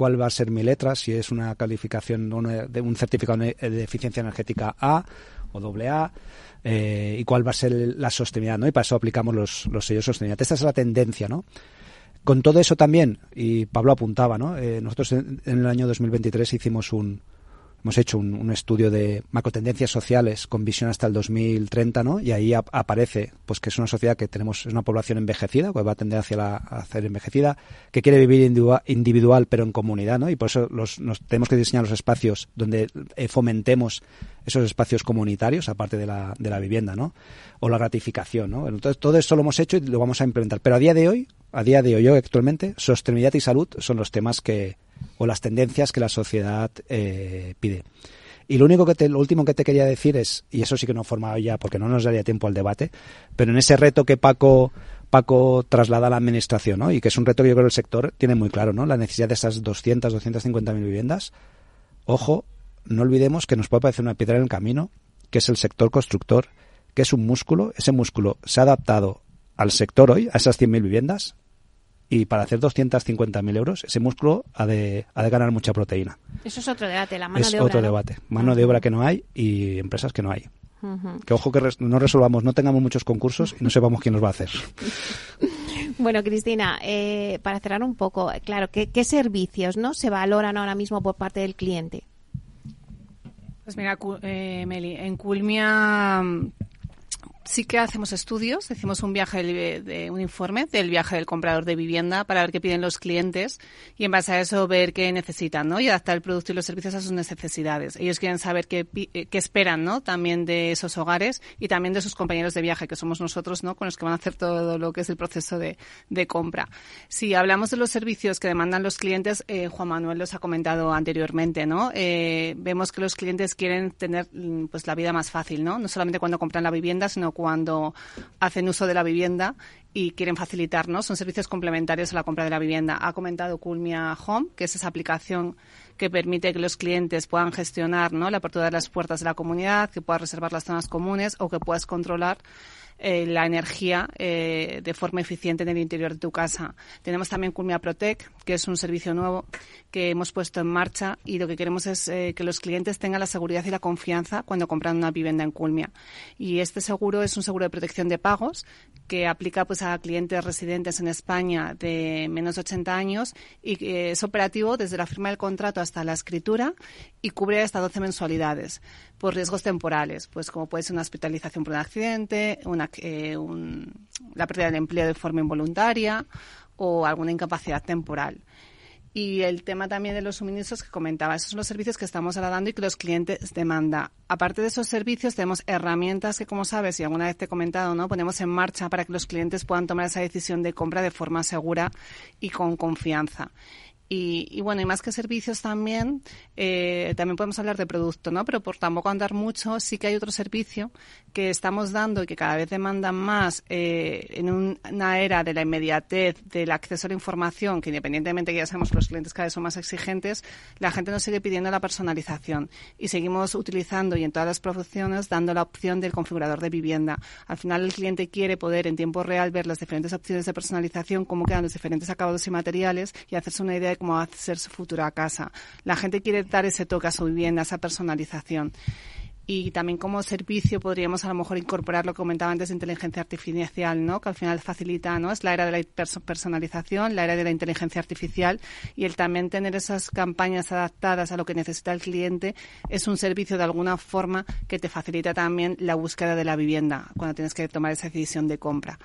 cuál va a ser mi letra, si es una calificación de un certificado de eficiencia energética A o doble A, eh, y cuál va a ser la sostenibilidad, ¿no? Y para eso aplicamos los, los sellos sostenibilidad. Esta es la tendencia, ¿no? Con todo eso también, y Pablo apuntaba, ¿no? Eh, nosotros en, el año 2023 hicimos un, hemos hecho un, estudio de macrotendencias sociales con visión hasta el 2030, ¿no? Y ahí aparece, pues que es una sociedad que tenemos, es una población envejecida, que va a tender hacia la, a ser envejecida, que quiere vivir individual, pero en comunidad, ¿no? Y por eso los, nos tenemos que diseñar los espacios donde eh, fomentemos esos espacios comunitarios, aparte de la, de la vivienda, ¿no? O la gratificación, ¿no? Entonces, todo eso lo hemos hecho y lo vamos a implementar. Pero a día de hoy, a día de hoy, actualmente, sostenibilidad y salud son los temas que, o las tendencias que la sociedad eh, pide. Y lo único que te, lo último que te quería decir es, y eso sí que no formaba ya porque no nos daría tiempo al debate, pero en ese reto que Paco Paco traslada a la administración, ¿no? Y que es un reto que yo creo que el sector tiene muy claro, ¿no? La necesidad de esas 200, 250 mil viviendas. Ojo, no olvidemos que nos puede parecer una piedra en el camino, que es el sector constructor, que es un músculo. Ese músculo se ha adaptado al sector hoy, a esas 100.000 viviendas, y para hacer 250.000 euros, ese músculo ha de, ha de ganar mucha proteína. Eso es otro debate, la mano de obra. Es otro debate. Mano de obra que no hay y empresas que no hay. Que ojo que no resolvamos, no tengamos muchos concursos y no sepamos quién nos va a hacer. [laughs] Bueno, Cristina, eh, para cerrar un poco, claro, ¿qué, ¿qué, servicios no se valoran ahora mismo por parte del cliente? Pues mira, eh, Meli, en Culmia sí que hacemos estudios, hicimos un viaje de, un informe del viaje del comprador de vivienda para ver qué piden los clientes y en base a eso ver qué necesitan, ¿no? Y adaptar el producto y los servicios a sus necesidades. Ellos quieren saber qué, eh, qué esperan, ¿no? También de esos hogares y también de sus compañeros de viaje, que somos nosotros, ¿no? Con los que van a hacer todo lo que es el proceso de, de compra. Si hablamos de los servicios que demandan los clientes, eh, Juan Manuel los ha comentado anteriormente, ¿no? Eh, vemos que los clientes quieren tener, mm, pues, la vida más fácil, ¿no? No solamente cuando compran la vivienda, sino cuando hacen uso de la vivienda y quieren facilitarnos. Son servicios complementarios a la compra de la vivienda. Ha comentado Culmia Home, que es esa aplicación que permite que los clientes puedan gestionar ¿no? la apertura de las puertas de la comunidad, que puedas reservar las zonas comunes o que puedas controlar eh, la energía eh, de forma eficiente en el interior de tu casa. Tenemos también Culmia Protect, que es un servicio nuevo que hemos puesto en marcha y lo que queremos es eh, que los clientes tengan la seguridad y la confianza cuando compran una vivienda en Culmia. Y este seguro es un seguro de protección de pagos que aplica pues a clientes residentes en España de menos de 80 años y es operativo desde la firma del contrato hasta la escritura y cubre hasta 12 mensualidades por riesgos temporales, pues como puede ser una hospitalización por un accidente, una, eh, la pérdida del empleo de forma involuntaria o alguna incapacidad temporal. Y el tema también de los suministros que comentaba, esos son los servicios que estamos ahora dando y que los clientes demandan. Aparte de esos servicios, tenemos herramientas que, como sabes, y alguna vez te he comentado, ¿no? ponemos en marcha para que los clientes puedan tomar esa decisión de compra de forma segura y con confianza. Y, bueno, y más que servicios también, eh, también podemos hablar de producto, ¿no? Pero por tampoco andar mucho, sí que hay otro servicio que estamos dando y que cada vez demandan más eh, en una era de la inmediatez, del acceso a la información, que independientemente que ya sabemos que los clientes cada vez son más exigentes, la gente nos sigue pidiendo la personalización y seguimos utilizando y en todas las producciones dando la opción del configurador de vivienda. Al final el cliente quiere poder en tiempo real ver las diferentes opciones de personalización, cómo quedan los diferentes acabados y materiales y hacerse una idea de cómo va a ser su futura casa. La gente quiere dar ese toque a su vivienda, esa personalización. Y también como servicio podríamos a lo mejor incorporar lo que comentaba antes de inteligencia artificial, ¿no? Que al final facilita, ¿no? Es la era de la personalización, la era de la inteligencia artificial y el también tener esas campañas adaptadas a lo que necesita el cliente es un servicio de alguna forma que te facilita también la búsqueda de la vivienda cuando tienes que tomar esa decisión de compra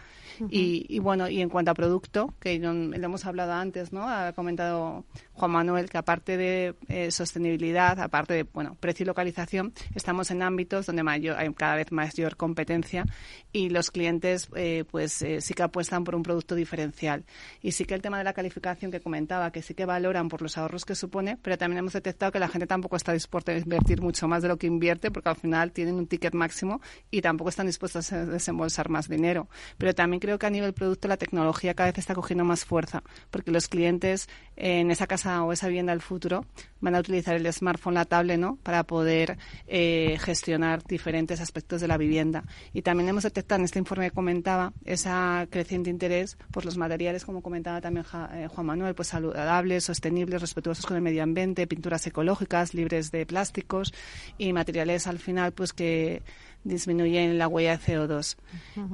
y, bueno, y en cuanto a producto, que lo hemos hablado antes, ¿no? Ha comentado Juan Manuel que aparte de eh, sostenibilidad, aparte de, bueno, precio y localización, estamos en ámbitos donde mayor, hay cada vez mayor competencia y los clientes, eh, pues eh, sí que apuestan por un producto diferencial. Y sí que el tema de la calificación que comentaba, que sí que valoran por los ahorros que supone, pero también hemos detectado que la gente tampoco está dispuesta a invertir mucho más de lo que invierte, porque al final tienen un ticket máximo y tampoco están dispuestos a desembolsar más dinero. Pero también creo que a nivel producto la tecnología cada vez está cogiendo más fuerza, porque los clientes en esa casa o esa vivienda del futuro van a utilizar el smartphone, la tablet, ¿no? Para poder eh, gestionar diferentes aspectos de la vivienda. Y también hemos detectado en este informe que comentaba esa creciente interés por los materiales, como comentaba también eh, Juan Manuel, pues saludables, sostenibles, respetuosos con el medio ambiente, pinturas ecológicas, libres de plásticos y materiales al final, pues que disminuyen la huella de CO2.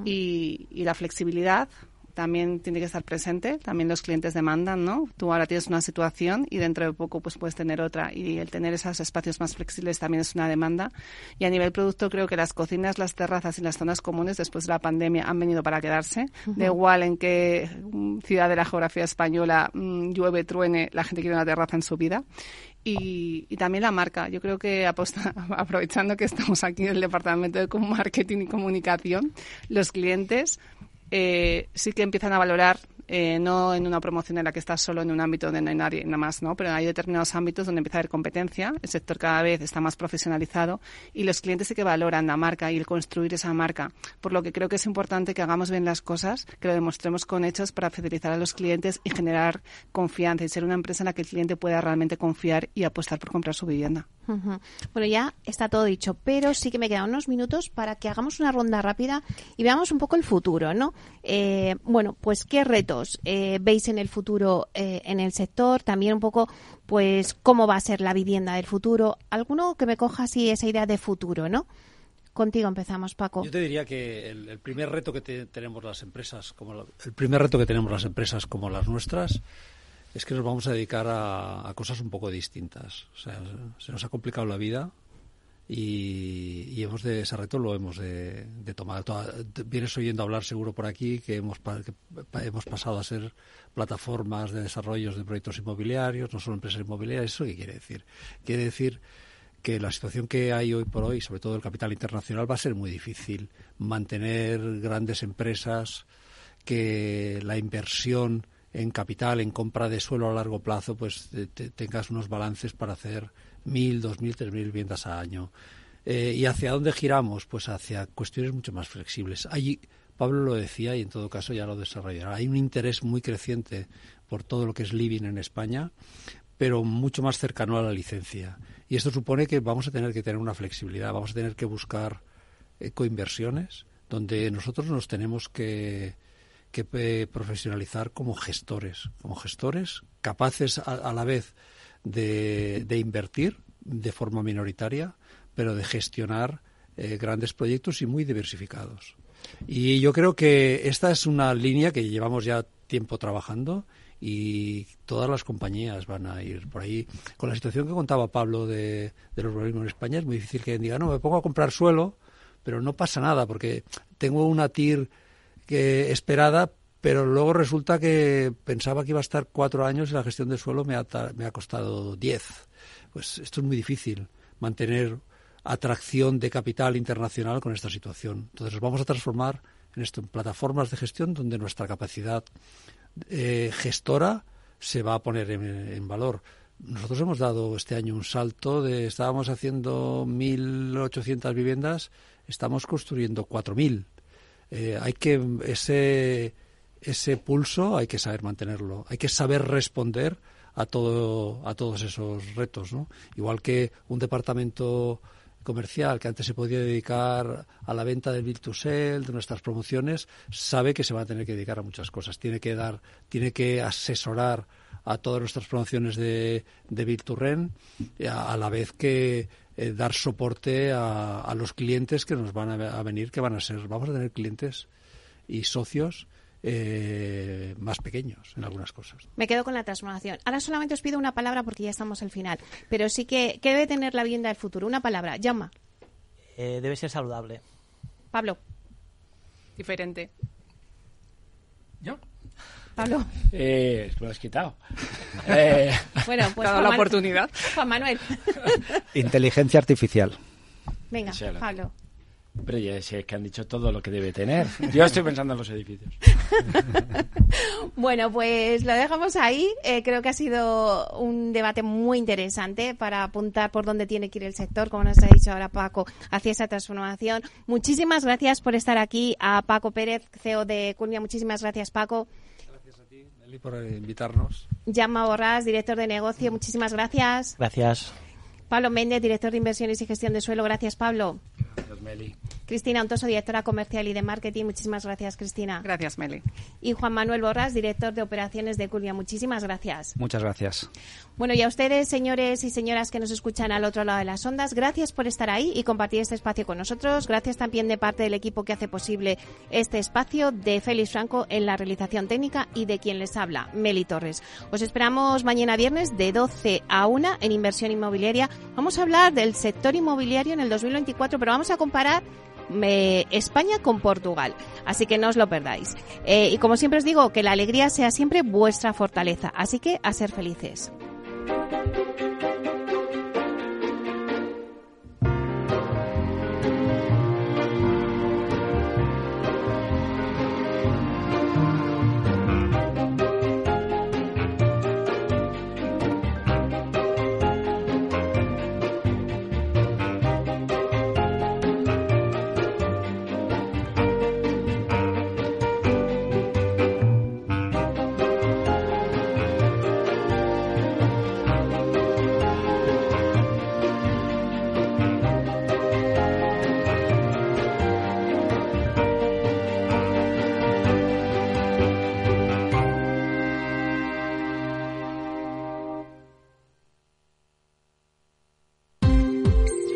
y, y la flexibilidad, también tiene que estar presente, también los clientes demandan, ¿no? Tú ahora tienes una situación y dentro de poco pues puedes tener otra y el tener esos espacios más flexibles también es una demanda. Y a nivel producto creo que las cocinas, las terrazas y las zonas comunes después de la pandemia han venido para quedarse. De igual en qué ciudad de la geografía española mm, llueve, truene, la gente quiere una terraza en su vida. Y, y, también la marca. Yo creo que aposta, [laughs] aprovechando que estamos aquí en el departamento de marketing y comunicación, los clientes eh, sí que empiezan a valorar eh, no en una promoción en la que estás solo en un ámbito donde no hay nadie nada más, ¿no? Pero hay determinados ámbitos donde empieza a haber competencia, el sector cada vez está más profesionalizado y los clientes sí que valoran la marca y el construir esa marca. Por lo que creo que es importante que hagamos bien las cosas, que lo demostremos con hechos para fidelizar a los clientes y generar confianza y ser una empresa en la que el cliente pueda realmente confiar y apostar por comprar su vivienda. Bueno, ya está todo dicho, pero sí que me quedan unos minutos para que hagamos una ronda rápida y veamos un poco el futuro, ¿no? Eh, bueno, pues qué retos eh, veis en el futuro eh, en el sector, también un poco, pues cómo va a ser la vivienda del futuro. Alguno que me coja así esa idea de futuro, ¿no? Contigo empezamos, Paco. Yo te diría que el, primer reto que tenemos las empresas, como el primer reto que tenemos las empresas como las nuestras, es que nos vamos a dedicar a, cosas un poco distintas. O sea, se nos ha complicado la vida y, hemos de, ese reto lo hemos de, tomar. vienes oyendo hablar seguro por aquí que hemos, hemos pasado a ser plataformas de desarrollos de proyectos inmobiliarios, no solo empresas inmobiliarias. ¿Eso qué quiere decir? Quiere decir que la situación que hay hoy por hoy, sobre todo el capital internacional, va a ser muy difícil mantener grandes empresas, que la inversión en capital, en compra de suelo a largo plazo, pues tengas unos balances para hacer mil, dos mil, tres mil viviendas al año. Eh, ¿Y hacia dónde giramos? Pues hacia cuestiones mucho más flexibles. Hay, Pablo lo decía y en todo caso ya lo desarrollará. Hay un interés muy creciente por todo lo que es living en España, pero mucho más cercano a la licencia. Y esto supone que vamos a tener que tener una flexibilidad, vamos a tener que buscar coinversiones donde nosotros nos tenemos que que eh, profesionalizar como gestores, como gestores capaces a, la vez de, invertir de forma minoritaria, pero de gestionar eh, grandes proyectos y muy diversificados. Y yo creo que esta es una línea que llevamos ya tiempo trabajando y todas las compañías van a ir por ahí. Con la situación que contaba Pablo de, del urbanismo en España, es muy difícil que diga, no, me pongo a comprar suelo, pero no pasa nada porque tengo una TIR que esperada, pero luego resulta que pensaba que iba a estar cuatro años y la gestión de suelo me ha, me ha costado diez. Pues esto es muy difícil, mantener atracción de capital internacional con esta situación. Entonces nos vamos a transformar en esto, en plataformas de gestión donde nuestra capacidad eh, gestora se va a poner en, valor. Nosotros hemos dado este año un salto de estábamos haciendo 1.800 viviendas, estamos construyendo 4.000. Eh, hay que ese ese pulso hay que saber mantenerlo, hay que saber responder a todo a todos esos retos, ¿no? Igual que un departamento comercial que antes se podía dedicar a la venta del Virtusel, de nuestras promociones, sabe que se va a tener que dedicar a muchas cosas. Tiene que dar, tiene que asesorar a todas nuestras promociones de, de Virturren, a, a la vez que eh, dar soporte a, a, los clientes que nos van a, a, venir, que van a ser, vamos a tener clientes y socios eh, más pequeños en algunas cosas. Me quedo con la transformación. Ahora solamente os pido una palabra porque ya estamos al final, pero sí que, ¿qué debe tener la vivienda del futuro? Una palabra, llama. Eh, debe ser saludable. Pablo. Diferente. ¿Yo? Pablo. Eh, lo has quitado. Eh, bueno, pues [laughs] dado la oportunidad. Juan Manuel. [laughs] Inteligencia artificial. Venga, Sí, lo- Pablo. Pero ya sé que han dicho todo lo que debe tener. [laughs] Yo estoy pensando en los edificios. Bueno, pues lo dejamos ahí. Eh, creo que ha sido un debate muy interesante para apuntar por dónde tiene que ir el sector, como nos ha dicho ahora Paco, hacia esa transformación. Muchísimas gracias por estar aquí a Paco Pérez, CEO de Culmia. Muchísimas gracias, Paco. Nelly, por invitarnos. Llama Borrás, director de negocio. Muchísimas gracias. Gracias. Pablo Méndez, director de inversiones y gestión de suelo. Gracias, Pablo. Gracias, Meli. Cristina Ontoso, directora comercial y de marketing. Muchísimas gracias, Cristina. Gracias, Meli. Y Juan Manuel Borras, director de operaciones de Culmia. Muchísimas gracias. Muchas gracias. Bueno, y a ustedes, señores y señoras que nos escuchan al otro lado de las ondas, gracias por estar ahí y compartir este espacio con nosotros. Gracias también de parte del equipo que hace posible este espacio, de Félix Franco en la realización técnica y de quien les habla, Meli Torres. Os esperamos mañana viernes de 12 a 1 en inversión inmobiliaria. Vamos a hablar del sector inmobiliario en el 2024, pero vamos a comparar España con Portugal. Así que no os lo perdáis. Eh, y como siempre os digo, que la alegría sea siempre vuestra fortaleza. Así que a ser felices.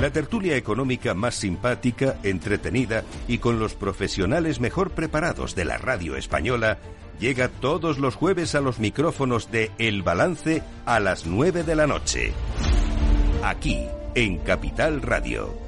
La tertulia económica más simpática, entretenida y con los profesionales mejor preparados de la radio española llega todos los jueves a los micrófonos de El Balance a las 9 de la noche. Aquí, en Capital Radio.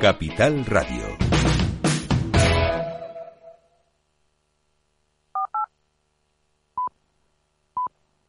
Capital Radio.